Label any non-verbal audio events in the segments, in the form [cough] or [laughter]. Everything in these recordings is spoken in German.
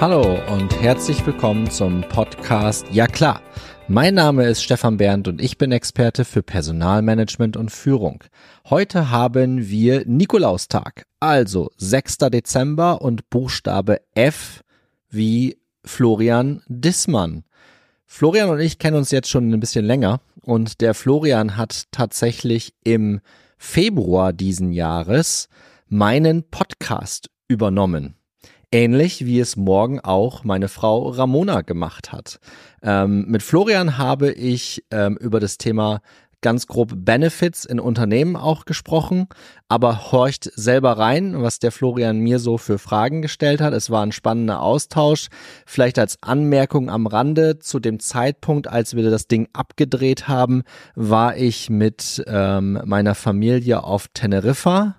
Hallo und herzlich willkommen zum Podcast Ja klar. Mein Name ist Stefan Berndt und ich bin Experte für Personalmanagement und Führung. Heute haben wir Nikolaustag, also 6. Dezember und Buchstabe F wie Florian Dissmann. Florian und ich kennen uns jetzt schon ein bisschen länger und der Florian hat tatsächlich im Februar diesen Jahres meinen Podcast übernommen. Ähnlich wie es morgen auch meine Frau Ramona gemacht hat. Ähm, mit Florian habe ich ähm, über das Thema ganz grob Benefits in Unternehmen auch gesprochen, aber horcht selber rein, was der Florian mir so für Fragen gestellt hat. Es war ein spannender Austausch. Vielleicht als Anmerkung am Rande, zu dem Zeitpunkt, als wir das Ding abgedreht haben, war ich mit ähm, meiner Familie auf Teneriffa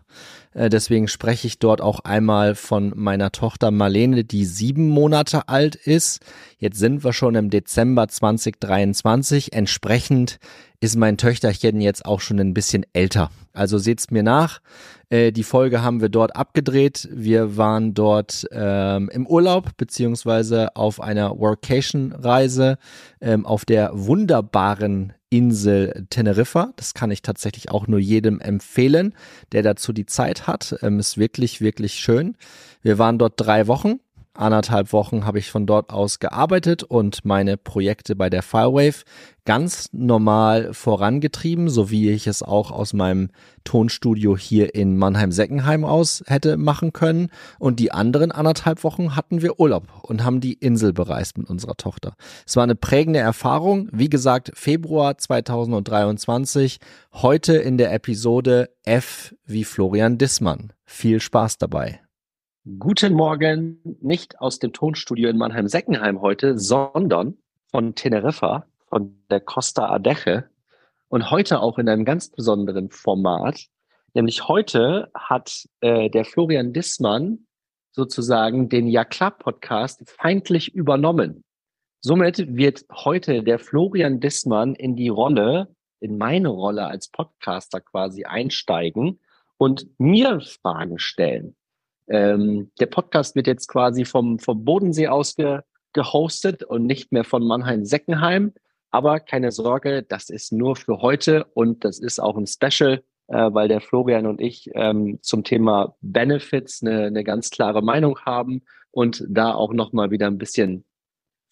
äh, deswegen spreche ich dort auch einmal von meiner Tochter Marlene, die sieben Monate alt ist. Jetzt sind wir schon im Dezember 2023. Entsprechend ist mein Töchterchen jetzt auch schon ein bisschen älter. Also seht's mir nach. Äh, die Folge haben wir dort abgedreht. Wir waren dort ähm, im Urlaub beziehungsweise auf einer Workation-Reise ähm, auf der wunderbaren Insel Teneriffa. Das kann ich tatsächlich auch nur jedem empfehlen, der dazu die Zeit hat. Ähm, ist wirklich, wirklich schön. Wir waren dort drei Wochen anderthalb Wochen habe ich von dort aus gearbeitet und meine Projekte bei der Firewave ganz normal vorangetrieben, so wie ich es auch aus meinem Tonstudio hier in Mannheim-Seckenheim aus hätte machen können. Und die anderen anderthalb Wochen hatten wir Urlaub und haben die Insel bereist mit unserer Tochter. Es war eine prägende Erfahrung. Wie gesagt, Februar 2023. Heute in der Episode F wie Florian Dissmann. Viel Spaß dabei. Guten Morgen, nicht aus dem Tonstudio in Mannheim-Seckenheim heute, sondern von Teneriffa, von der Costa Adeje und heute auch in einem ganz besonderen Format. Nämlich heute hat äh, der Florian Dissmann sozusagen den Ja klar Podcast feindlich übernommen. Somit wird heute der Florian Dissmann in die Rolle, in meine Rolle als Podcaster quasi einsteigen und mir Fragen stellen. Ähm, der Podcast wird jetzt quasi vom, vom Bodensee aus ge, gehostet und nicht mehr von Mannheim-Seckenheim. Aber keine Sorge, das ist nur für heute und das ist auch ein Special, äh, weil der Florian und ich ähm, zum Thema Benefits eine, eine ganz klare Meinung haben und da auch nochmal wieder ein bisschen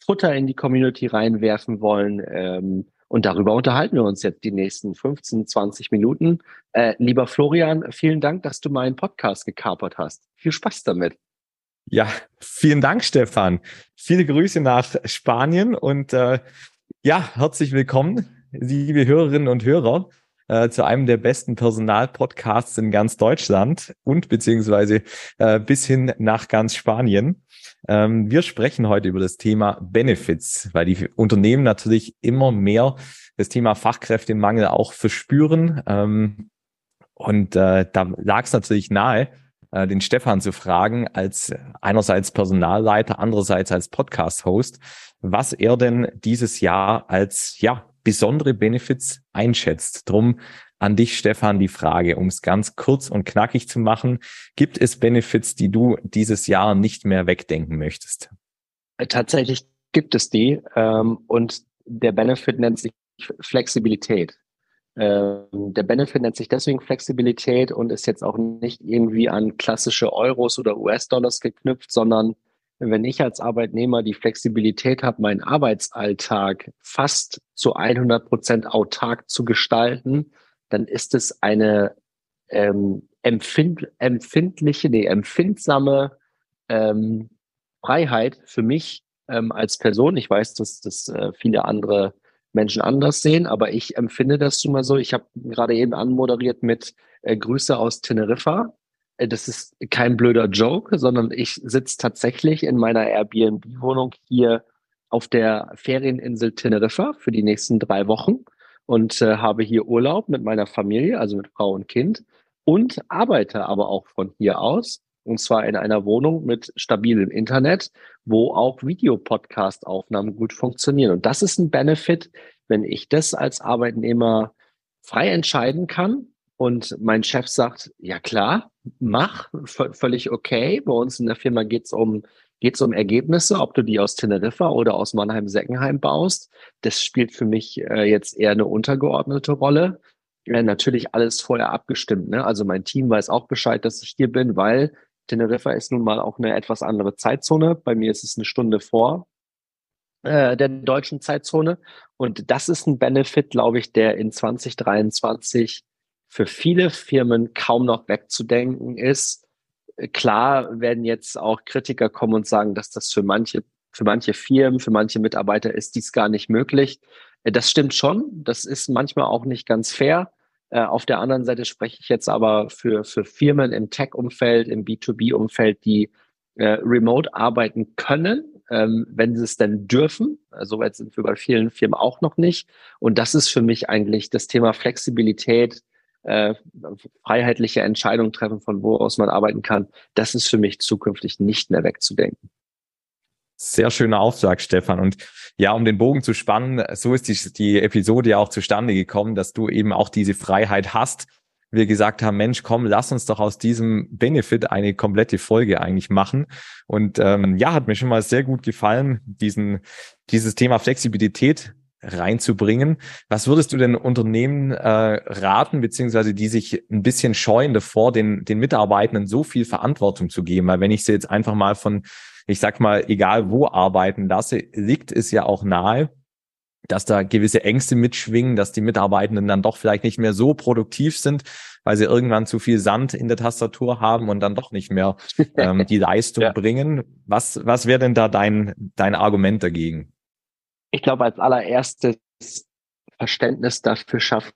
Futter in die Community reinwerfen wollen. Ähm, und darüber unterhalten wir uns jetzt die nächsten 15, 20 Minuten. Äh, lieber Florian, vielen Dank, dass du meinen Podcast gekapert hast. Viel Spaß damit. Ja, vielen Dank, Stefan. Viele Grüße nach Spanien und äh, ja, herzlich willkommen, liebe Hörerinnen und Hörer, äh, zu einem der besten Personalpodcasts in ganz Deutschland und beziehungsweise äh, bis hin nach ganz Spanien. Ähm, wir sprechen heute über das Thema Benefits, weil die Unternehmen natürlich immer mehr das Thema Fachkräftemangel auch verspüren. Ähm, und äh, da lag es natürlich nahe, äh, den Stefan zu fragen, als einerseits Personalleiter, andererseits als Podcast-Host, was er denn dieses Jahr als ja besondere Benefits einschätzt. Drum an dich, Stefan, die Frage, um es ganz kurz und knackig zu machen. Gibt es Benefits, die du dieses Jahr nicht mehr wegdenken möchtest? Tatsächlich gibt es die. Ähm, und der Benefit nennt sich Flexibilität. Ähm, der Benefit nennt sich deswegen Flexibilität und ist jetzt auch nicht irgendwie an klassische Euros oder US-Dollars geknüpft, sondern wenn ich als Arbeitnehmer die Flexibilität habe, meinen Arbeitsalltag fast zu 100 Prozent autark zu gestalten, dann ist es eine ähm, empfind, empfindliche, nee, empfindsame ähm, Freiheit für mich ähm, als Person. Ich weiß, dass das äh, viele andere Menschen anders sehen, aber ich empfinde das schon mal so. Ich habe gerade eben anmoderiert mit äh, Grüße aus Teneriffa. Äh, das ist kein blöder Joke, sondern ich sitze tatsächlich in meiner Airbnb-Wohnung hier auf der Ferieninsel Teneriffa für die nächsten drei Wochen und äh, habe hier Urlaub mit meiner Familie, also mit Frau und Kind und arbeite aber auch von hier aus und zwar in einer Wohnung mit stabilem Internet, wo auch Videopodcast-Aufnahmen gut funktionieren. Und das ist ein Benefit, wenn ich das als Arbeitnehmer frei entscheiden kann und mein Chef sagt, ja klar, mach, völlig okay. Bei uns in der Firma geht es um geht es um Ergebnisse, ob du die aus Teneriffa oder aus Mannheim-Seckenheim baust. Das spielt für mich äh, jetzt eher eine untergeordnete Rolle. Äh, natürlich alles vorher abgestimmt. Ne? Also mein Team weiß auch Bescheid, dass ich hier bin, weil Teneriffa ist nun mal auch eine etwas andere Zeitzone. Bei mir ist es eine Stunde vor äh, der deutschen Zeitzone. Und das ist ein Benefit, glaube ich, der in 2023 für viele Firmen kaum noch wegzudenken ist. Klar werden jetzt auch Kritiker kommen und sagen, dass das für manche, für manche Firmen, für manche Mitarbeiter ist dies gar nicht möglich. Äh, das stimmt schon. Das ist manchmal auch nicht ganz fair. Äh, auf der anderen Seite spreche ich jetzt aber für, für Firmen im Tech-Umfeld, im B2B-Umfeld, die äh, remote arbeiten können, ähm, wenn sie es denn dürfen. Soweit sind wir bei vielen Firmen auch noch nicht. Und das ist für mich eigentlich das Thema Flexibilität, äh, freiheitliche Entscheidungen treffen, von wo aus man arbeiten kann. Das ist für mich zukünftig nicht mehr wegzudenken. Sehr schöner Auftrag, Stefan. Und ja, um den Bogen zu spannen, so ist die, die Episode ja auch zustande gekommen, dass du eben auch diese Freiheit hast, wir gesagt haben, Mensch, komm, lass uns doch aus diesem Benefit eine komplette Folge eigentlich machen. Und ähm, ja, hat mir schon mal sehr gut gefallen, diesen, dieses Thema Flexibilität reinzubringen. Was würdest du denn Unternehmen äh, raten, beziehungsweise die sich ein bisschen scheuen davor, den, den Mitarbeitenden so viel Verantwortung zu geben? Weil wenn ich sie jetzt einfach mal von, ich sag mal, egal wo arbeiten lasse, liegt es ja auch nahe, dass da gewisse Ängste mitschwingen, dass die Mitarbeitenden dann doch vielleicht nicht mehr so produktiv sind, weil sie irgendwann zu viel Sand in der Tastatur haben und dann doch nicht mehr ähm, die [laughs] Leistung ja. bringen. Was, was wäre denn da dein, dein Argument dagegen? Ich glaube, als allererstes Verständnis dafür schaffen,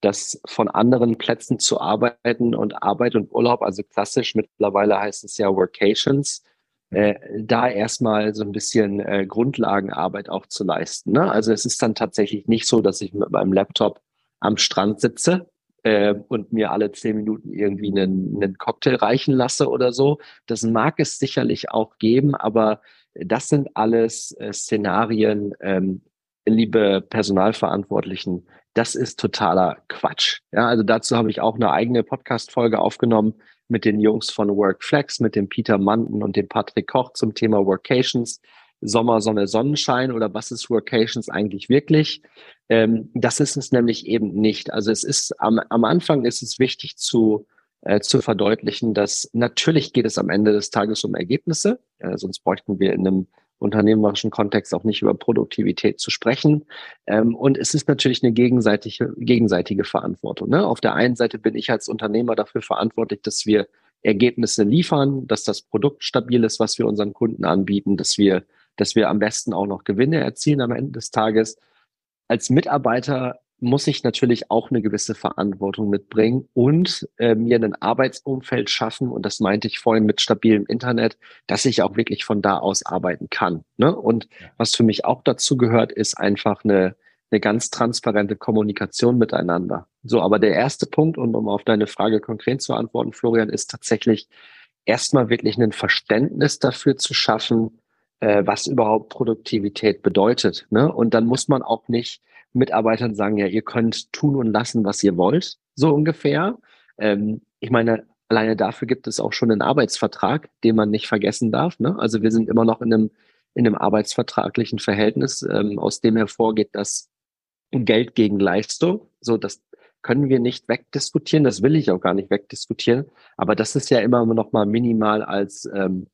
dass von anderen Plätzen zu arbeiten und Arbeit und Urlaub, also klassisch mittlerweile heißt es ja Workations, äh, da erstmal so ein bisschen äh, Grundlagenarbeit auch zu leisten. Ne? Also es ist dann tatsächlich nicht so, dass ich mit meinem Laptop am Strand sitze äh, und mir alle zehn Minuten irgendwie einen, einen Cocktail reichen lasse oder so. Das mag es sicherlich auch geben, aber das sind alles äh, Szenarien, ähm, liebe Personalverantwortlichen, das ist totaler Quatsch. Ja, also dazu habe ich auch eine eigene Podcast-Folge aufgenommen mit den Jungs von Workflex, mit dem Peter Manten und dem Patrick Koch zum Thema Workations. Sommer, Sonne, Sonnenschein oder was ist Workations eigentlich wirklich? Ähm, das ist es nämlich eben nicht. Also es ist am, am Anfang ist es wichtig zu, äh, zu verdeutlichen, dass natürlich geht es am Ende des Tages um Ergebnisse, äh, sonst bräuchten wir in einem unternehmerischen Kontext auch nicht über Produktivität zu sprechen. Ähm, und es ist natürlich eine gegenseitige, gegenseitige Verantwortung. Ne? Auf der einen Seite bin ich als Unternehmer dafür verantwortlich, dass wir Ergebnisse liefern, dass das Produkt stabil ist, was wir unseren Kunden anbieten, dass wir, dass wir am besten auch noch Gewinne erzielen am Ende des Tages. Als Mitarbeiter muss ich natürlich auch eine gewisse Verantwortung mitbringen und äh, mir ein Arbeitsumfeld schaffen. Und das meinte ich vorhin mit stabilem Internet, dass ich auch wirklich von da aus arbeiten kann. Ne? Und was für mich auch dazu gehört, ist einfach eine, eine ganz transparente Kommunikation miteinander. So, aber der erste Punkt, und um auf deine Frage konkret zu antworten, Florian, ist tatsächlich erstmal wirklich ein Verständnis dafür zu schaffen, äh, was überhaupt Produktivität bedeutet. Ne? Und dann muss man auch nicht Mitarbeitern sagen, ja, ihr könnt tun und lassen, was ihr wollt, so ungefähr. Ähm, ich meine, alleine dafür gibt es auch schon einen Arbeitsvertrag, den man nicht vergessen darf. Ne? Also wir sind immer noch in einem, in einem arbeitsvertraglichen Verhältnis, ähm, aus dem hervorgeht, dass Geld gegen Leistung, so das können wir nicht wegdiskutieren, das will ich auch gar nicht wegdiskutieren, aber das ist ja immer noch mal minimal als ähm,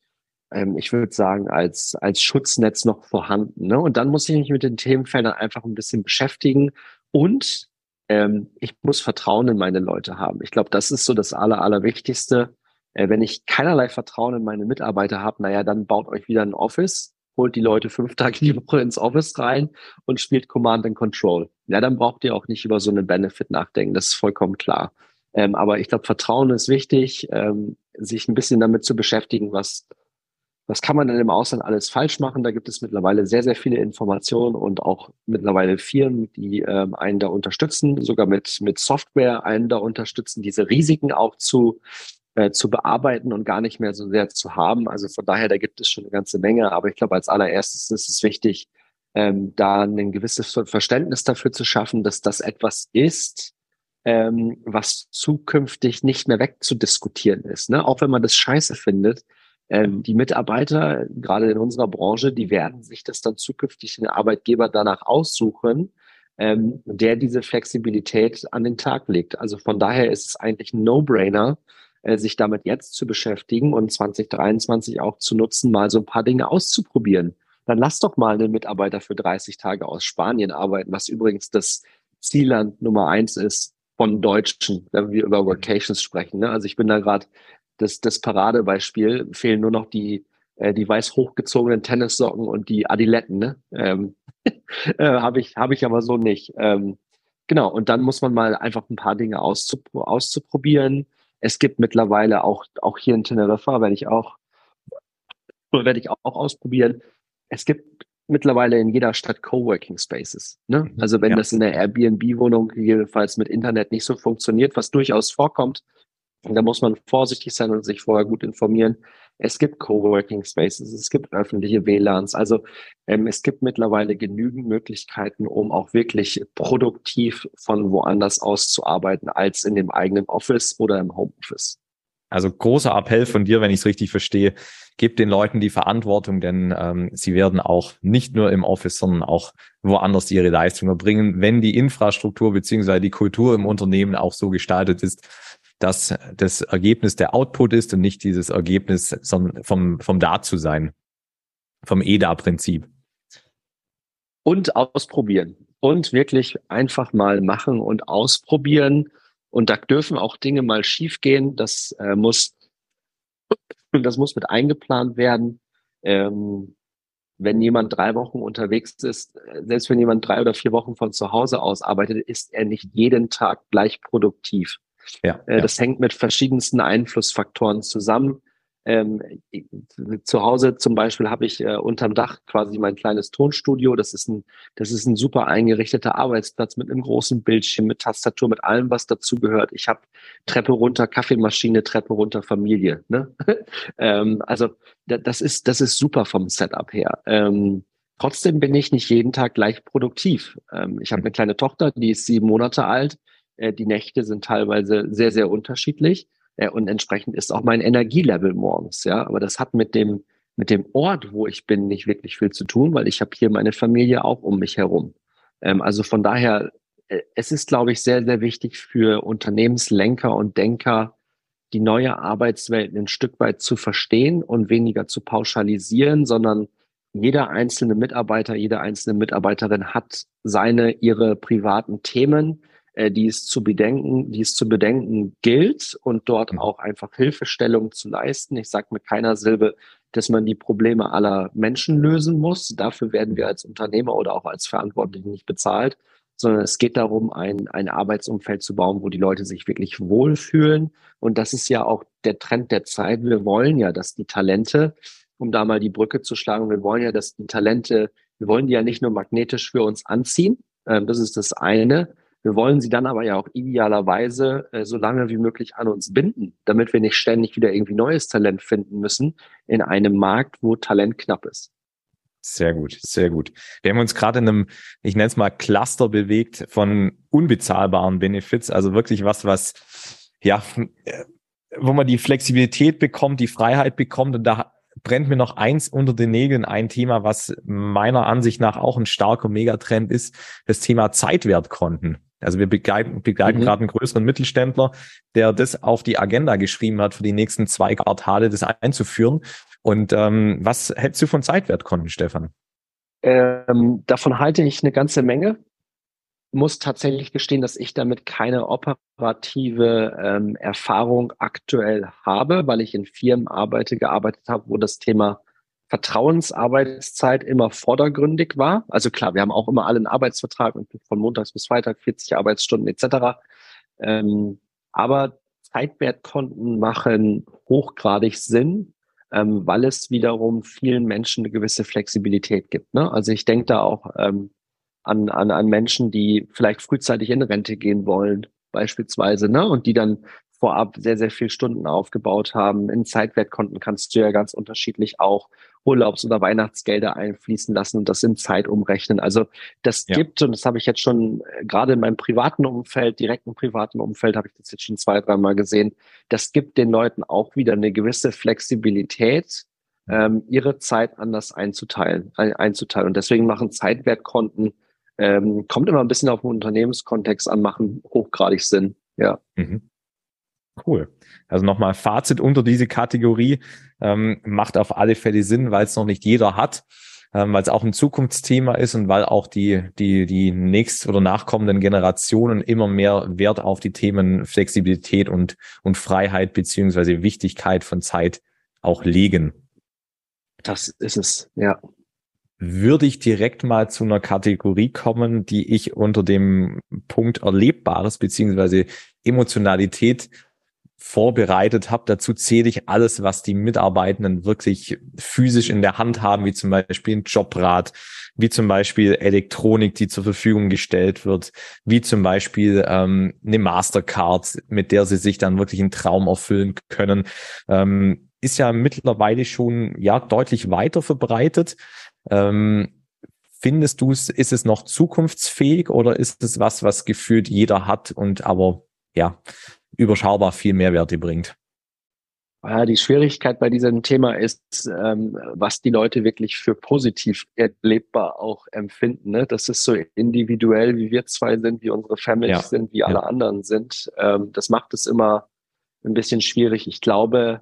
ähm, ich würde sagen, als, als Schutznetz noch vorhanden. Ne? Und dann muss ich mich mit den Themenfeldern einfach ein bisschen beschäftigen und ähm, ich muss Vertrauen in meine Leute haben. Ich glaube, das ist so das Aller, Allerwichtigste. Äh, wenn ich keinerlei Vertrauen in meine Mitarbeiter habe, naja, dann baut euch wieder ein Office, holt die Leute fünf Tage die Woche ins Office rein und spielt Command and Control. Ja, dann braucht ihr auch nicht über so einen Benefit nachdenken. Das ist vollkommen klar. Ähm, aber ich glaube, Vertrauen ist wichtig, ähm, sich ein bisschen damit zu beschäftigen, was was kann man denn im Ausland alles falsch machen? Da gibt es mittlerweile sehr, sehr viele Informationen und auch mittlerweile Firmen, die ähm, einen da unterstützen, sogar mit, mit Software einen da unterstützen, diese Risiken auch zu, äh, zu bearbeiten und gar nicht mehr so sehr zu haben. Also von daher, da gibt es schon eine ganze Menge. Aber ich glaube, als allererstes ist es wichtig, ähm, da ein gewisses Verständnis dafür zu schaffen, dass das etwas ist, ähm, was zukünftig nicht mehr wegzudiskutieren ist. Ne? Auch wenn man das scheiße findet, Ähm, die Mitarbeiter, gerade in unserer Branche, die werden sich das dann zukünftig den Arbeitgeber danach aussuchen, ähm, der diese Flexibilität an den Tag legt. Also von daher ist es eigentlich ein No-Brainer, äh, sich damit jetzt zu beschäftigen und 2023 auch zu nutzen, mal so ein paar Dinge auszuprobieren. Dann lass doch mal einen Mitarbeiter für 30 Tage aus Spanien arbeiten, was übrigens das Zielland Nummer eins ist von Deutschen, wenn wir über Workations sprechen. Ne? Also ich bin da gerade das, das Paradebeispiel, fehlen nur noch die, äh, die weiß hochgezogenen Tennissocken und die Adiletten. Ne? Ähm, [laughs] äh, Habe ich, hab ich aber so nicht. Ähm, genau, und dann muss man mal einfach ein paar Dinge auszupro auszuprobieren. Es gibt mittlerweile auch, auch hier in Teneriffa, werde ich auch, werde ich auch ausprobieren. Es gibt mittlerweile in jeder Stadt Coworking Spaces. Ne? Mhm. Also wenn ja. das in der Airbnb-Wohnung jedenfalls mit Internet nicht so funktioniert, was durchaus vorkommt, da muss man vorsichtig sein und sich vorher gut informieren. Es gibt Coworking Spaces, es gibt öffentliche WLANs. Also ähm, es gibt mittlerweile genügend Möglichkeiten, um auch wirklich produktiv von woanders aus zu arbeiten, als in dem eigenen Office oder im Homeoffice. Also großer Appell von dir, wenn ich es richtig verstehe, gib den Leuten die Verantwortung, denn ähm, sie werden auch nicht nur im Office, sondern auch woanders ihre Leistung erbringen, wenn die Infrastruktur beziehungsweise die Kultur im Unternehmen auch so gestaltet ist, dass das Ergebnis der Output ist und nicht dieses Ergebnis vom, vom Da-zu-Sein, vom EDA-Prinzip. Und ausprobieren. Und wirklich einfach mal machen und ausprobieren. Und da dürfen auch Dinge mal schiefgehen. Das äh, muss, [laughs] das muss mit eingeplant werden. Ähm, wenn jemand drei Wochen unterwegs ist, selbst wenn jemand drei oder vier Wochen von zu Hause aus arbeitet, ist er nicht jeden Tag gleich produktiv. Ja, äh, das hängt mit verschiedensten Einflussfaktoren zusammen. Ähm, zu Hause zum Beispiel habe ich äh, unterm Dach quasi mein kleines Tonstudio. Das ist ein, das ist ein super eingerichteter Arbeitsplatz mit einem großen Bildschirm, mit Tastatur, mit allem, was dazugehört. Ich habe Treppe runter, Kaffeemaschine, Treppe runter, Familie. Ne? [laughs] ähm, also das ist, das ist super vom Setup her. Ähm, trotzdem bin ich nicht jeden Tag gleich produktiv. Ähm, ich habe eine kleine Tochter, die ist sieben Monate alt. Äh, die Nächte sind teilweise sehr, sehr unterschiedlich. Äh, und entsprechend ist auch mein Energielevel morgens, ja. Aber das hat mit dem, mit dem Ort, wo ich bin, nicht wirklich viel zu tun, weil ich habe hier meine Familie auch um mich herum. Ähm, also von daher, äh, es ist, glaube ich, sehr, sehr wichtig für Unternehmenslenker und Denker, die neue Arbeitswelt ein Stück weit zu verstehen und weniger zu pauschalisieren, sondern jeder einzelne Mitarbeiter, jede einzelne Mitarbeiterin hat seine, ihre privaten Themen, äh, die es zu bedenken, die es zu bedenken gilt und dort auch einfach Hilfestellung zu leisten. Ich sage mit keiner Silbe, dass man die Probleme aller Menschen lösen muss. Dafür werden wir als Unternehmer oder auch als Verantwortliche nicht bezahlt, sondern es geht darum, ein, ein Arbeitsumfeld zu bauen, wo die Leute sich wirklich wohlfühlen. Und das ist ja auch der Trend der Zeit. Wir wollen ja, dass die Talente, um da mal die Brücke zu schlagen, wir wollen ja, dass die Talente, wir wollen die ja nicht nur magnetisch für uns anziehen. Ähm, das ist das eine, wir wollen sie dann aber ja auch idealerweise äh, so lange wie möglich an uns binden, damit wir nicht ständig wieder irgendwie neues Talent finden müssen in einem Markt, wo Talent knapp ist. Sehr gut, sehr gut. Wir haben uns gerade in einem, ich nenne es mal Cluster bewegt von unbezahlbaren Benefits, also wirklich was, was ja, wo man die Flexibilität bekommt, die Freiheit bekommt und da brennt mir noch eins unter den Nägeln, ein Thema, was meiner Ansicht nach auch ein starker Megatrend ist, das Thema Zeitwertkonten. Also wir begleiten, begleiten mhm. gerade einen größeren Mittelständler, der das auf die Agenda geschrieben hat, für die nächsten zwei Quartale das einzuführen. Und ähm, was hältst du von Zeitwertkonten, Stefan? Ähm, davon halte ich eine ganze Menge. Muss tatsächlich gestehen, dass ich damit keine operative ähm, Erfahrung aktuell habe, weil ich in Firmen arbeite, gearbeitet habe, wo das Thema Vertrauensarbeitszeit immer vordergründig war. Also klar, wir haben auch immer alle einen Arbeitsvertrag von Montags bis Freitag 40 Arbeitsstunden etc. Ähm, aber Zeitwertkonten machen hochgradig Sinn, ähm, weil es wiederum vielen Menschen eine gewisse Flexibilität gibt. Ne? Also ich denke da auch ähm, an, an, an Menschen, die vielleicht frühzeitig in Rente gehen wollen, beispielsweise, ne? und die dann vorab sehr, sehr viel Stunden aufgebaut haben. In Zeitwertkonten kannst du ja ganz unterschiedlich auch Urlaubs- oder Weihnachtsgelder einfließen lassen und das in Zeit umrechnen. Also das ja. gibt, und das habe ich jetzt schon äh, gerade in meinem privaten Umfeld, direkten privaten Umfeld, habe ich das jetzt schon zwei, dreimal gesehen, das gibt den Leuten auch wieder eine gewisse Flexibilität, ähm, ihre Zeit anders einzuteilen, ein, einzuteilen. Und deswegen machen Zeitwertkonten, ähm, kommt immer ein bisschen auf den Unternehmenskontext an, machen hochgradig Sinn. Ja. Mhm. Cool. Also nochmal Fazit unter diese Kategorie ähm, macht auf alle Fälle Sinn, weil es noch nicht jeder hat, ähm, weil es auch ein Zukunftsthema ist und weil auch die die die nächst oder nachkommenden Generationen immer mehr Wert auf die Themen Flexibilität und und Freiheit beziehungsweise Wichtigkeit von Zeit auch legen. Das ist es, ja. Würde ich direkt mal zu einer Kategorie kommen, die ich unter dem Punkt Erlebbares beziehungsweise Emotionalität vorbereitet habe. Dazu zähle ich alles, was die Mitarbeitenden wirklich physisch in der Hand haben, wie zum Beispiel ein Jobrad, wie zum Beispiel Elektronik, die zur Verfügung gestellt wird, wie zum Beispiel ähm, eine Mastercard, mit der sie sich dann wirklich einen Traum erfüllen können. Ähm, ist ja mittlerweile schon ja deutlich weiter verbreitet. Ähm, findest du es, ist es noch zukunftsfähig oder ist es was, was gefühlt jeder hat und aber ja, überschaubar viel Mehrwerte bringt. Ja, die Schwierigkeit bei diesem Thema ist, ähm, was die Leute wirklich für positiv erlebbar auch empfinden. Ne? Das ist so individuell, wie wir zwei sind, wie unsere Families ja. sind, wie alle ja. anderen sind. Ähm, das macht es immer ein bisschen schwierig. Ich glaube,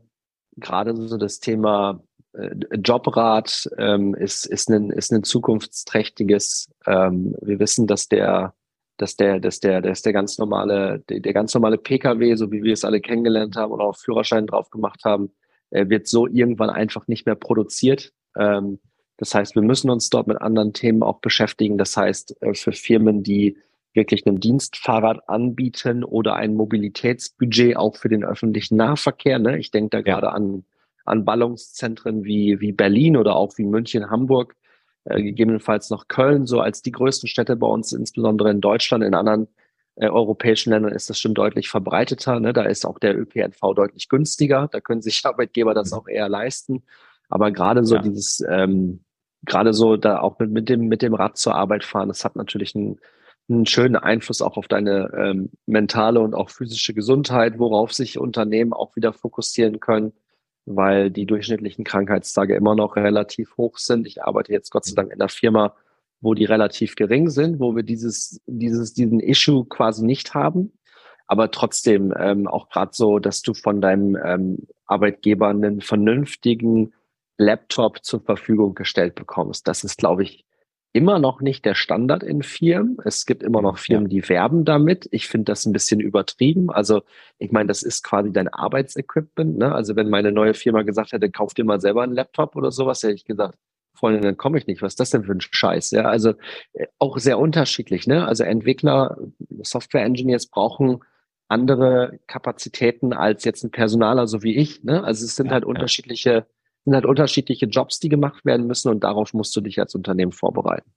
gerade so das Thema äh, Jobrat ähm, ist, ist, ein, ist ein zukunftsträchtiges. Wir wissen, dass der dass der, dass der, dass der ganz normale, der, der ganz normale PKW, so wie wir es alle kennengelernt haben oder auch Führerschein drauf gemacht haben, äh, wird so irgendwann einfach nicht mehr produziert. Ähm, das heißt, wir müssen uns dort mit anderen Themen auch beschäftigen. Das heißt, äh, für Firmen, die wirklich ein Dienstfahrrad anbieten oder ein Mobilitätsbudget auch für den öffentlichen Nahverkehr. Ne? Ich denke da ja. gerade an, an Ballungszentren wie, wie Berlin oder auch wie München, Hamburg, äh, gegebenenfalls noch Köln, so als die größten Städte bei uns, insbesondere in Deutschland, in anderen äh, europäischen Ländern ist das schon deutlich verbreiteter. Ne? Da ist auch der ÖPNV deutlich günstiger. Da können sich [laughs] Arbeitgeber das auch eher leisten. Aber gerade so ja. dieses, ähm, gerade so da auch mit, mit dem mit dem Rad zur Arbeit fahren, das hat natürlich einen, einen schönen Einfluss auch auf deine ähm, mentale und auch physische Gesundheit, worauf sich Unternehmen auch wieder fokussieren können weil die durchschnittlichen Krankheitstage immer noch relativ hoch sind. Ich arbeite jetzt Gott sei Dank in einer Firma, wo die relativ gering sind, wo wir dieses, dieses, diesen Issue quasi nicht haben. Aber trotzdem ähm, auch gerade so, dass du von deinem ähm, Arbeitgeber einen vernünftigen Laptop zur Verfügung gestellt bekommst. Das ist, glaube ich, immer noch nicht der Standard in Firmen. Es gibt immer noch Firmen, die werben damit. Ich finde das ein bisschen übertrieben. Also ich meine, das ist quasi dein Arbeitsequipment. Ne? Also wenn meine neue Firma gesagt hätte, kauf dir mal selber einen Laptop oder sowas, hätte ich gesagt, Freundin, dann komme ich nicht. Was ist das denn für ein Scheiß? Ja, also äh, auch sehr unterschiedlich. Ne? Also Entwickler, Software-Engineers brauchen andere Kapazitäten als jetzt ein Personaler so wie ich. Ne? Also es sind ja, halt ja. unterschiedliche sind halt unterschiedliche Jobs, die gemacht werden müssen und darauf musst du dich als Unternehmen vorbereiten.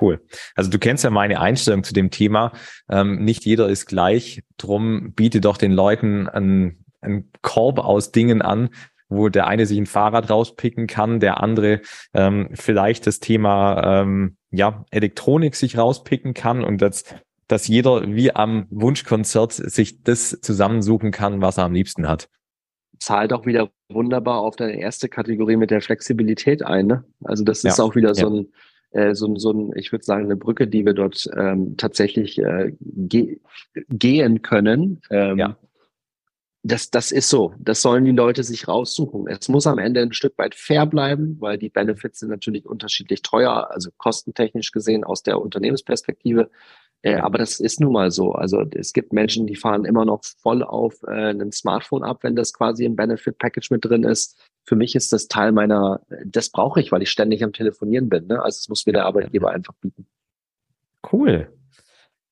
Cool. Also du kennst ja meine Einstellung zu dem Thema. Ähm, nicht jeder ist gleich. Drum biete doch den Leuten einen, einen Korb aus Dingen an, wo der eine sich ein Fahrrad rauspicken kann, der andere ähm, vielleicht das Thema ähm, ja Elektronik sich rauspicken kann und das, dass jeder wie am Wunschkonzert sich das zusammensuchen kann, was er am liebsten hat zahlt auch wieder wunderbar auf deine erste Kategorie mit der Flexibilität ein. Ne? Also das ist ja. auch wieder so ein äh, so, so ein, ich würde sagen, eine Brücke, die wir dort ähm, tatsächlich äh, ge gehen können. Ähm, ja. Das, das ist so. Das sollen die Leute sich raussuchen. Es muss am Ende ein Stück weit fair bleiben, weil die Benefits sind natürlich unterschiedlich teuer, also kostentechnisch gesehen aus der Unternehmensperspektive. Äh, aber das ist nun mal so. Also es gibt Menschen, die fahren immer noch voll auf äh, einem Smartphone ab, wenn das quasi im Benefit Package mit drin ist. Für mich ist das Teil meiner, das brauche ich, weil ich ständig am Telefonieren bin. Ne? Also es muss mir der Arbeitgeber einfach bieten. Cool.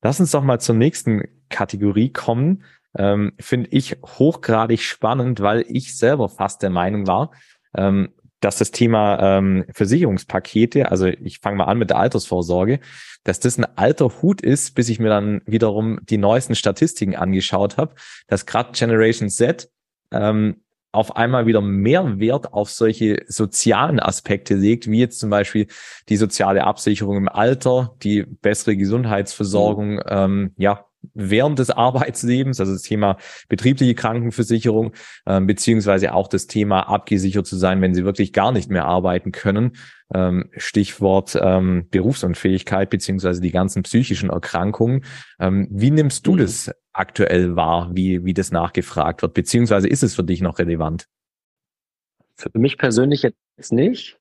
Lass uns doch mal zur nächsten Kategorie kommen. Ähm, Finde ich hochgradig spannend, weil ich selber fast der Meinung war, ähm, dass das Thema ähm, Versicherungspakete, also ich fange mal an mit der Altersvorsorge, dass das ein alter Hut ist, bis ich mir dann wiederum die neuesten Statistiken angeschaut habe, dass gerade Generation Z ähm, auf einmal wieder mehr Wert auf solche sozialen Aspekte legt, wie jetzt zum Beispiel die soziale Absicherung im Alter, die bessere Gesundheitsversorgung, mhm. ähm, ja, während des Arbeitslebens, also das Thema betriebliche Krankenversicherung, äh, beziehungsweise auch das Thema abgesichert zu sein, wenn sie wirklich gar nicht mehr arbeiten können. Ähm, Stichwort ähm, Berufsunfähigkeit, beziehungsweise die ganzen psychischen Erkrankungen. Ähm, wie nimmst du mhm. das aktuell wahr, wie, wie das nachgefragt wird, beziehungsweise ist es für dich noch relevant? Für mich persönlich jetzt nicht.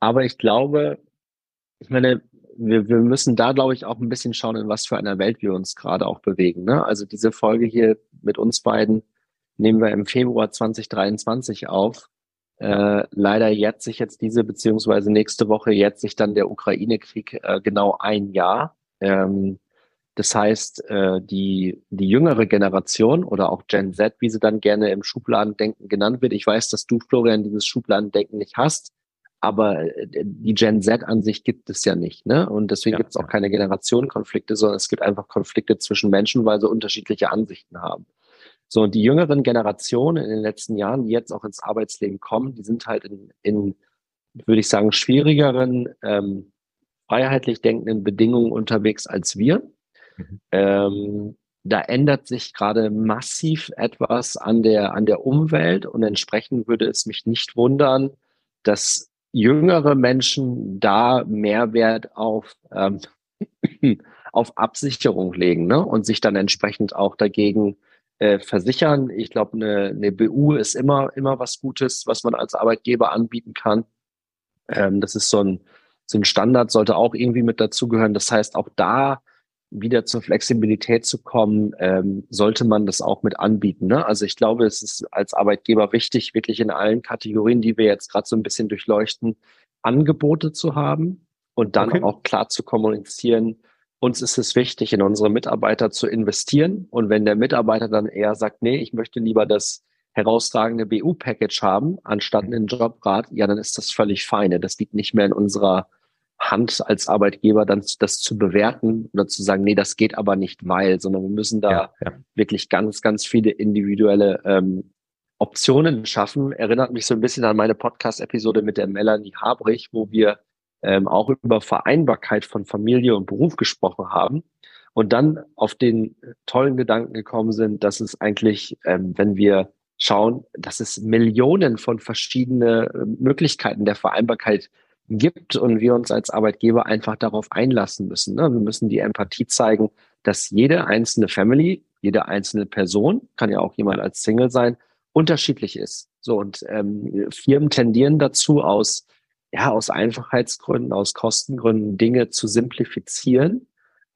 Aber ich glaube, ich meine, wir, wir müssen da, glaube ich, auch ein bisschen schauen, in was für einer Welt wir uns gerade auch bewegen. Ne? Also diese Folge hier mit uns beiden nehmen wir im Februar 2023 auf. Äh, leider jetzt sich jetzt diese, beziehungsweise nächste Woche jetzt sich dann der Ukraine-Krieg äh, genau ein Jahr. Ähm, das heißt, äh, die, die jüngere Generation oder auch Gen Z, wie sie dann gerne im Schubladendenken genannt wird. Ich weiß, dass du, Florian, dieses Schubladendenken nicht hast. Aber äh, die Gen Z an sich gibt es ja nicht. Ne? Und deswegen ja, gibt es auch keine Generationenkonflikte, sondern es gibt einfach Konflikte zwischen Menschen, weil sie unterschiedliche Ansichten haben. So, und die jüngeren Generationen in den letzten Jahren, die jetzt auch ins Arbeitsleben kommen, die sind halt in, in würde ich sagen, schwierigeren, ähm, freiheitlich denkenden Bedingungen unterwegs als wir. Mhm. Ähm, da ändert sich gerade massiv etwas an der, an der Umwelt und entsprechend würde es mich nicht wundern, dass jüngere Menschen da Mehrwert auf, ähm, [clears throat] auf Absicherung legen ne? und sich dann entsprechend auch dagegen äh, versichern. Ich glaube, eine, eine BU ist immer, immer was Gutes, was man als Arbeitgeber anbieten kann. Ähm, das ist so ein, so ein Standard, sollte auch irgendwie mit dazugehören. Das heißt, auch da wieder zur Flexibilität zu kommen, ähm, sollte man das auch mit anbieten. Ne? Also ich glaube, es ist als Arbeitgeber wichtig, wirklich in allen Kategorien, die wir jetzt gerade so ein bisschen durchleuchten, Angebote zu haben und dann okay. auch klar zu kommunizieren. Uns ist es wichtig, in unsere Mitarbeiter zu investieren. Und wenn der Mitarbeiter dann eher sagt, nee, ich möchte lieber das herausragende BU-Package haben, anstatt mhm. einen Jobrat, ja, dann ist das völlig feine. Das liegt nicht mehr in unserer Hand als Arbeitgeber dann das zu bewerten oder zu sagen, nee, das geht aber nicht, weil, sondern wir müssen da ja, ja. wirklich ganz, ganz viele individuelle ähm, Optionen schaffen. Erinnert mich so ein bisschen an meine Podcast-Episode mit der Melanie Habrich, wo wir ähm, auch über Vereinbarkeit von Familie und Beruf gesprochen haben und dann auf den tollen Gedanken gekommen sind, dass es eigentlich, ähm, wenn wir schauen, dass es Millionen von verschiedene äh, Möglichkeiten der Vereinbarkeit gibt und wir uns als Arbeitgeber einfach darauf einlassen müssen. Ne? Wir müssen die Empathie zeigen, dass jede einzelne Family, jede einzelne Person, kann ja auch jemand als Single sein, unterschiedlich ist. So und ähm, Firmen tendieren dazu, aus ja aus Einfachheitsgründen, aus Kostengründen Dinge zu simplifizieren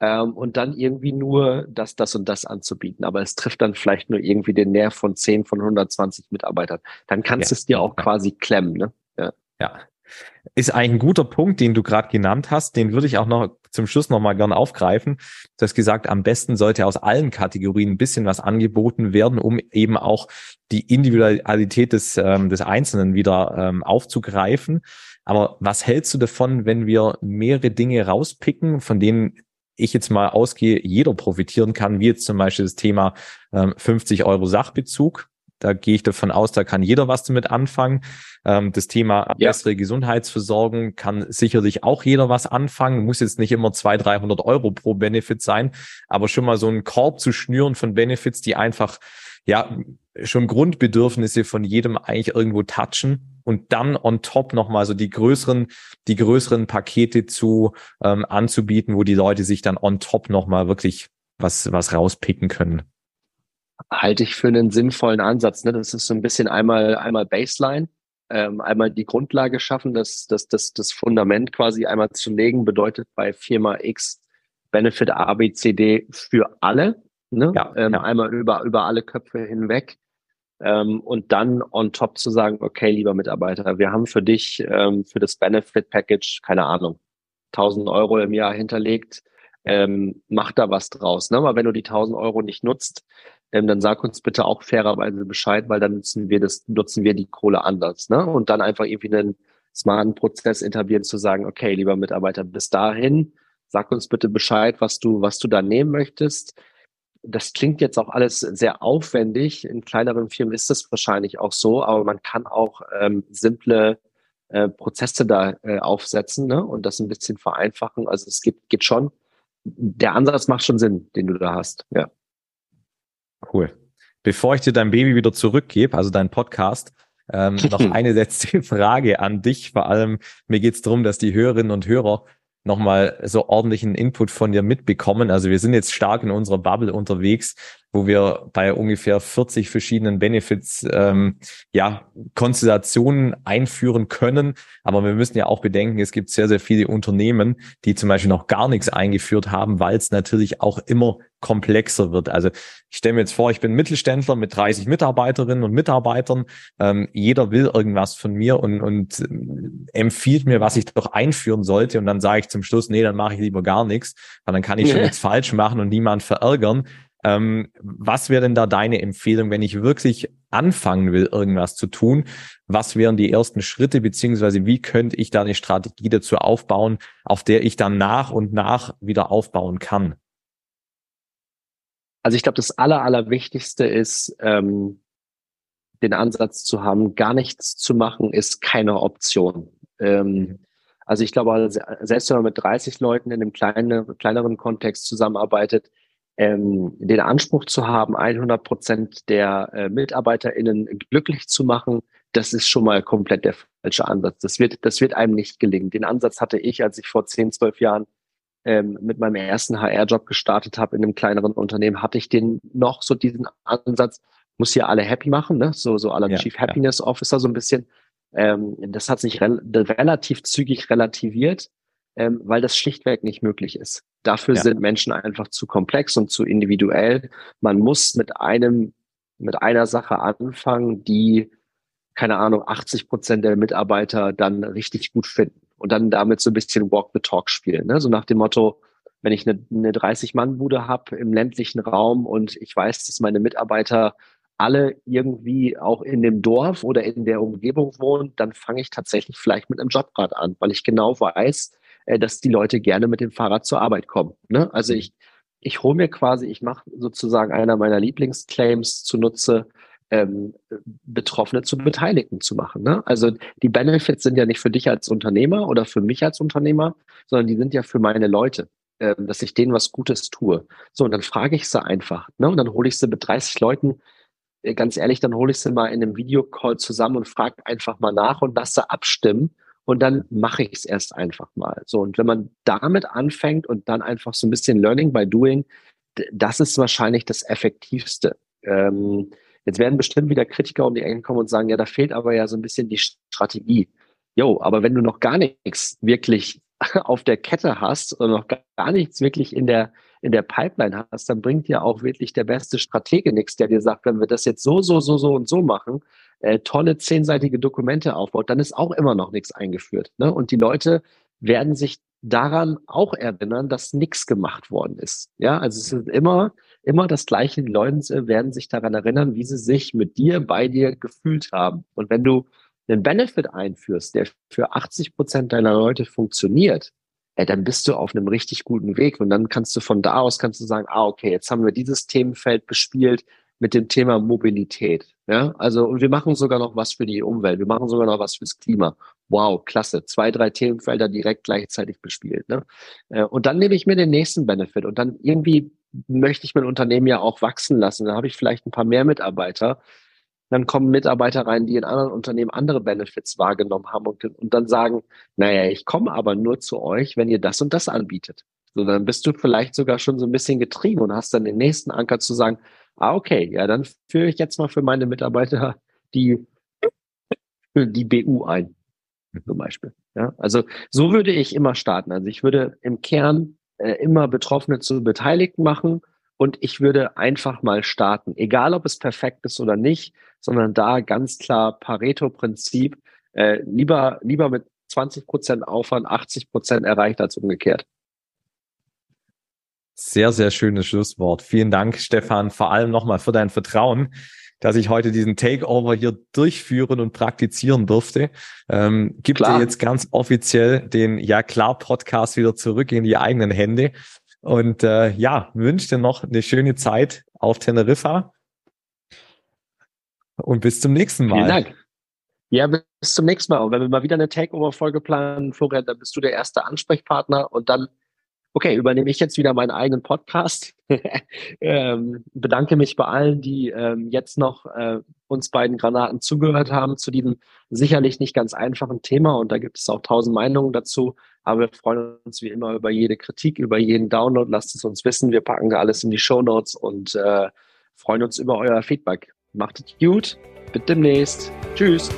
ähm, und dann irgendwie nur das, das und das anzubieten. Aber es trifft dann vielleicht nur irgendwie den Nerv von 10 von 120 Mitarbeitern. Dann kannst du ja. es dir auch quasi klemmen. Ne? Ja. ja, ist eigentlich ein guter Punkt, den du gerade genannt hast. Den würde ich auch noch zum Schluss nochmal gern aufgreifen. Du hast gesagt, am besten sollte aus allen Kategorien ein bisschen was angeboten werden, um eben auch die Individualität des, ähm, des Einzelnen wieder ähm, aufzugreifen. Aber was hältst du davon, wenn wir mehrere Dinge rauspicken, von denen ich jetzt mal ausgehe, jeder profitieren kann, wie jetzt zum Beispiel das Thema ähm, 50 Euro Sachbezug. Da gehe ich davon aus, da kann jeder was damit anfangen. Ähm, das Thema ja. bessere Gesundheitsversorgung kann sicherlich auch jeder was anfangen. Muss jetzt nicht immer 200, 300 Euro pro Benefit sein, aber schon mal so einen Korb zu schnüren von Benefits, die einfach, ja, schon Grundbedürfnisse von jedem eigentlich irgendwo touchen und dann on top nochmal so die größeren, die größeren Pakete zu ähm, anzubieten, wo die Leute sich dann on top nochmal wirklich was, was rauspicken können halte ich für einen sinnvollen Ansatz. Ne? Das ist so ein bisschen einmal, einmal Baseline, ähm, einmal die Grundlage schaffen, das, das, das, das Fundament quasi einmal zu legen, bedeutet bei Firma X Benefit A, B, C, D für alle. Ne? Ja, ähm, ja. Einmal über, über alle Köpfe hinweg. Ähm, und dann on top zu sagen, okay, lieber Mitarbeiter, wir haben für dich, ähm, für das Benefit Package, keine Ahnung, 1000 Euro im Jahr hinterlegt, ähm, mach da was draus. Ne? Aber wenn du die 1000 Euro nicht nutzt, ähm, dann sag uns bitte auch fairerweise Bescheid, weil dann nutzen wir das, nutzen wir die Kohle anders. Ne? Und dann einfach irgendwie einen smarten Prozess etablieren, zu sagen, okay, lieber Mitarbeiter, bis dahin, sag uns bitte Bescheid, was du, was du da nehmen möchtest. Das klingt jetzt auch alles sehr aufwendig. In kleineren Firmen ist das wahrscheinlich auch so, aber man kann auch ähm, simple äh, Prozesse da äh, aufsetzen ne? und das ein bisschen vereinfachen. Also es gibt, geht schon. Der Ansatz macht schon Sinn, den du da hast. Ja. Cool. Bevor ich dir dein Baby wieder zurückgebe, also dein Podcast, ähm, [laughs] noch eine letzte [laughs] Frage an dich. Vor allem, mir geht es darum, dass die Hörerinnen und Hörer nochmal so ordentlichen Input von dir mitbekommen. Also wir sind jetzt stark in unserer Bubble unterwegs, wo wir bei ungefähr 40 verschiedenen Benefits ähm, ja Konstellationen einführen können. Aber wir müssen ja auch bedenken, es gibt sehr, sehr viele Unternehmen, die zum Beispiel noch gar nichts eingeführt haben, weil es natürlich auch immer komplexer wird. Also ich stelle mir jetzt vor, ich bin Mittelständler mit 30 Mitarbeiterinnen und Mitarbeitern. Ähm, jeder will irgendwas von mir und, und äh, empfiehlt mir, was ich doch einführen sollte. Und dann sage ich zum Schluss, nee, dann mache ich lieber gar nichts, weil dann kann ich schon [laughs] nichts falsch machen und niemand verärgern. Ähm, was wäre denn da deine Empfehlung, wenn ich wirklich anfangen will, irgendwas zu tun? Was wären die ersten Schritte, beziehungsweise wie könnte ich da eine Strategie dazu aufbauen, auf der ich dann nach und nach wieder aufbauen kann? Also ich glaube, das Aller, Allerwichtigste ist, ähm, den Ansatz zu haben, gar nichts zu machen, ist keine Option. Ähm, also ich glaube, selbst wenn man mit 30 Leuten in einem kleinen, kleineren Kontext zusammenarbeitet, ähm, den Anspruch zu haben, 100 Prozent der äh, MitarbeiterInnen glücklich zu machen, das ist schon mal komplett der falsche Ansatz. Das wird, das wird einem nicht gelingen. Den Ansatz hatte ich, als ich vor 10, 12 Jahren ähm, mit meinem ersten HR-Job gestartet habe in einem kleineren Unternehmen, hatte ich den noch so diesen Ansatz, muss hier alle happy machen, ne? so, so aller ja, Chief Happiness ja. Officer so ein bisschen. Ähm, das hat sich re relativ zügig relativiert ähm, weil das schlichtweg nicht möglich ist. Dafür ja. sind Menschen einfach zu komplex und zu individuell. Man muss mit einem, mit einer Sache anfangen, die, keine Ahnung, 80 Prozent der Mitarbeiter dann richtig gut finden und dann damit so ein bisschen Walk the Talk spielen. Ne? So nach dem Motto, wenn ich eine, eine 30-Mann-Bude habe im ländlichen Raum und ich weiß, dass meine Mitarbeiter alle irgendwie auch in dem Dorf oder in der Umgebung wohnen, dann fange ich tatsächlich vielleicht mit einem Jobrad an, weil ich genau weiß, äh, dass die Leute gerne mit dem Fahrrad zur Arbeit kommen. Ne? Also mhm. ich, ich hole mir quasi, ich mache sozusagen einer meiner Lieblingsclaims zunutze, ähm, Betroffene zu Beteiligten zu machen. Ne? Also die Benefits sind ja nicht für dich als Unternehmer oder für mich als Unternehmer, sondern die sind ja für meine Leute, ähm, dass ich denen was Gutes tue. So, und dann frage ich sie einfach. Ne? Und dann hole ich sie mit 30 Leuten, äh, ganz ehrlich, dann hole ich sie mal in einem Videocall zusammen und frage einfach mal nach und lasse abstimmen und dann mache ich es erst einfach mal. So, und wenn man damit anfängt und dann einfach so ein bisschen Learning by Doing, das ist wahrscheinlich das Effektivste. Ähm, jetzt werden bestimmt wieder Kritiker um die Ecke kommen und sagen, ja, da fehlt aber ja so ein bisschen die Strategie. Jo, aber wenn du noch gar nichts wirklich [laughs] auf der Kette hast und noch gar nichts wirklich in der, in der Pipeline hast, dann bringt dir auch wirklich der beste Stratege nichts, der dir sagt, wenn wir das jetzt so, so, so, so und so machen, äh, tolle zehnseitige Dokumente aufbaut, dann ist auch immer noch nichts eingeführt. Ne? Und die Leute werden sich daran auch erinnern, dass nichts gemacht worden ist. Ja, also es ist immer, immer das Gleiche. Die Leute werden sich daran erinnern, wie sie sich mit dir, bei dir gefühlt haben. Und wenn du einen Benefit einführst, der für 80 Prozent deiner Leute funktioniert, äh, dann bist du auf einem richtig guten Weg. Und dann kannst du von da aus kannst du sagen, ah, okay, jetzt haben wir dieses Themenfeld bespielt mit dem Thema Mobilität. Ja, also, und wir machen sogar noch was für die Umwelt. Wir machen sogar noch was fürs Klima. Wow, klasse. Zwei, drei Themenfelder direkt gleichzeitig bespielt. Ne? Äh, und dann nehme ich mir den nächsten Benefit und dann irgendwie möchte ich mein Unternehmen ja auch wachsen lassen. Dann habe ich vielleicht ein paar mehr Mitarbeiter. Dann kommen Mitarbeiter rein, die in anderen Unternehmen andere Benefits wahrgenommen haben und, und dann sagen, naja, ich komme aber nur zu euch, wenn ihr das und das anbietet. So, dann bist du vielleicht sogar schon so ein bisschen getrieben und hast dann den nächsten Anker zu sagen, Ah, okay, ja, dann führe ich jetzt mal für meine Mitarbeiter die, die BU ein, zum Beispiel. Ja, also so würde ich immer starten. Also ich würde im Kern äh, immer Betroffene zu Beteiligten machen und ich würde einfach mal starten, egal ob es perfekt ist oder nicht, sondern da ganz klar Pareto-Prinzip, äh, lieber, lieber mit 20 Prozent Aufwand 80 Prozent erreicht als umgekehrt. Sehr, sehr schönes Schlusswort. Vielen Dank, Stefan, vor allem nochmal für dein Vertrauen, dass ich heute diesen Takeover hier durchführen und praktizieren durfte. Ähm, gibt dir jetzt ganz offiziell den Ja klar Podcast wieder zurück in die eigenen Hände. Und äh, ja, wünsche dir noch eine schöne Zeit auf Teneriffa. Und bis zum nächsten Mal. Vielen Dank. Ja, bis zum nächsten Mal. Und wenn wir mal wieder eine Takeover-Folge planen, Florian, dann bist du der erste Ansprechpartner und dann, okay, übernehme ich jetzt wieder meinen eigenen Podcast. [laughs] ähm, bedanke mich bei allen, die ähm, jetzt noch äh, uns beiden Granaten zugehört haben zu diesem sicherlich nicht ganz einfachen Thema. Und da gibt es auch tausend Meinungen dazu. Aber wir freuen uns wie immer über jede Kritik, über jeden Download. Lasst es uns wissen. Wir packen alles in die Show Notes und äh, freuen uns über euer Feedback. Macht es gut. Bis demnächst. Tschüss.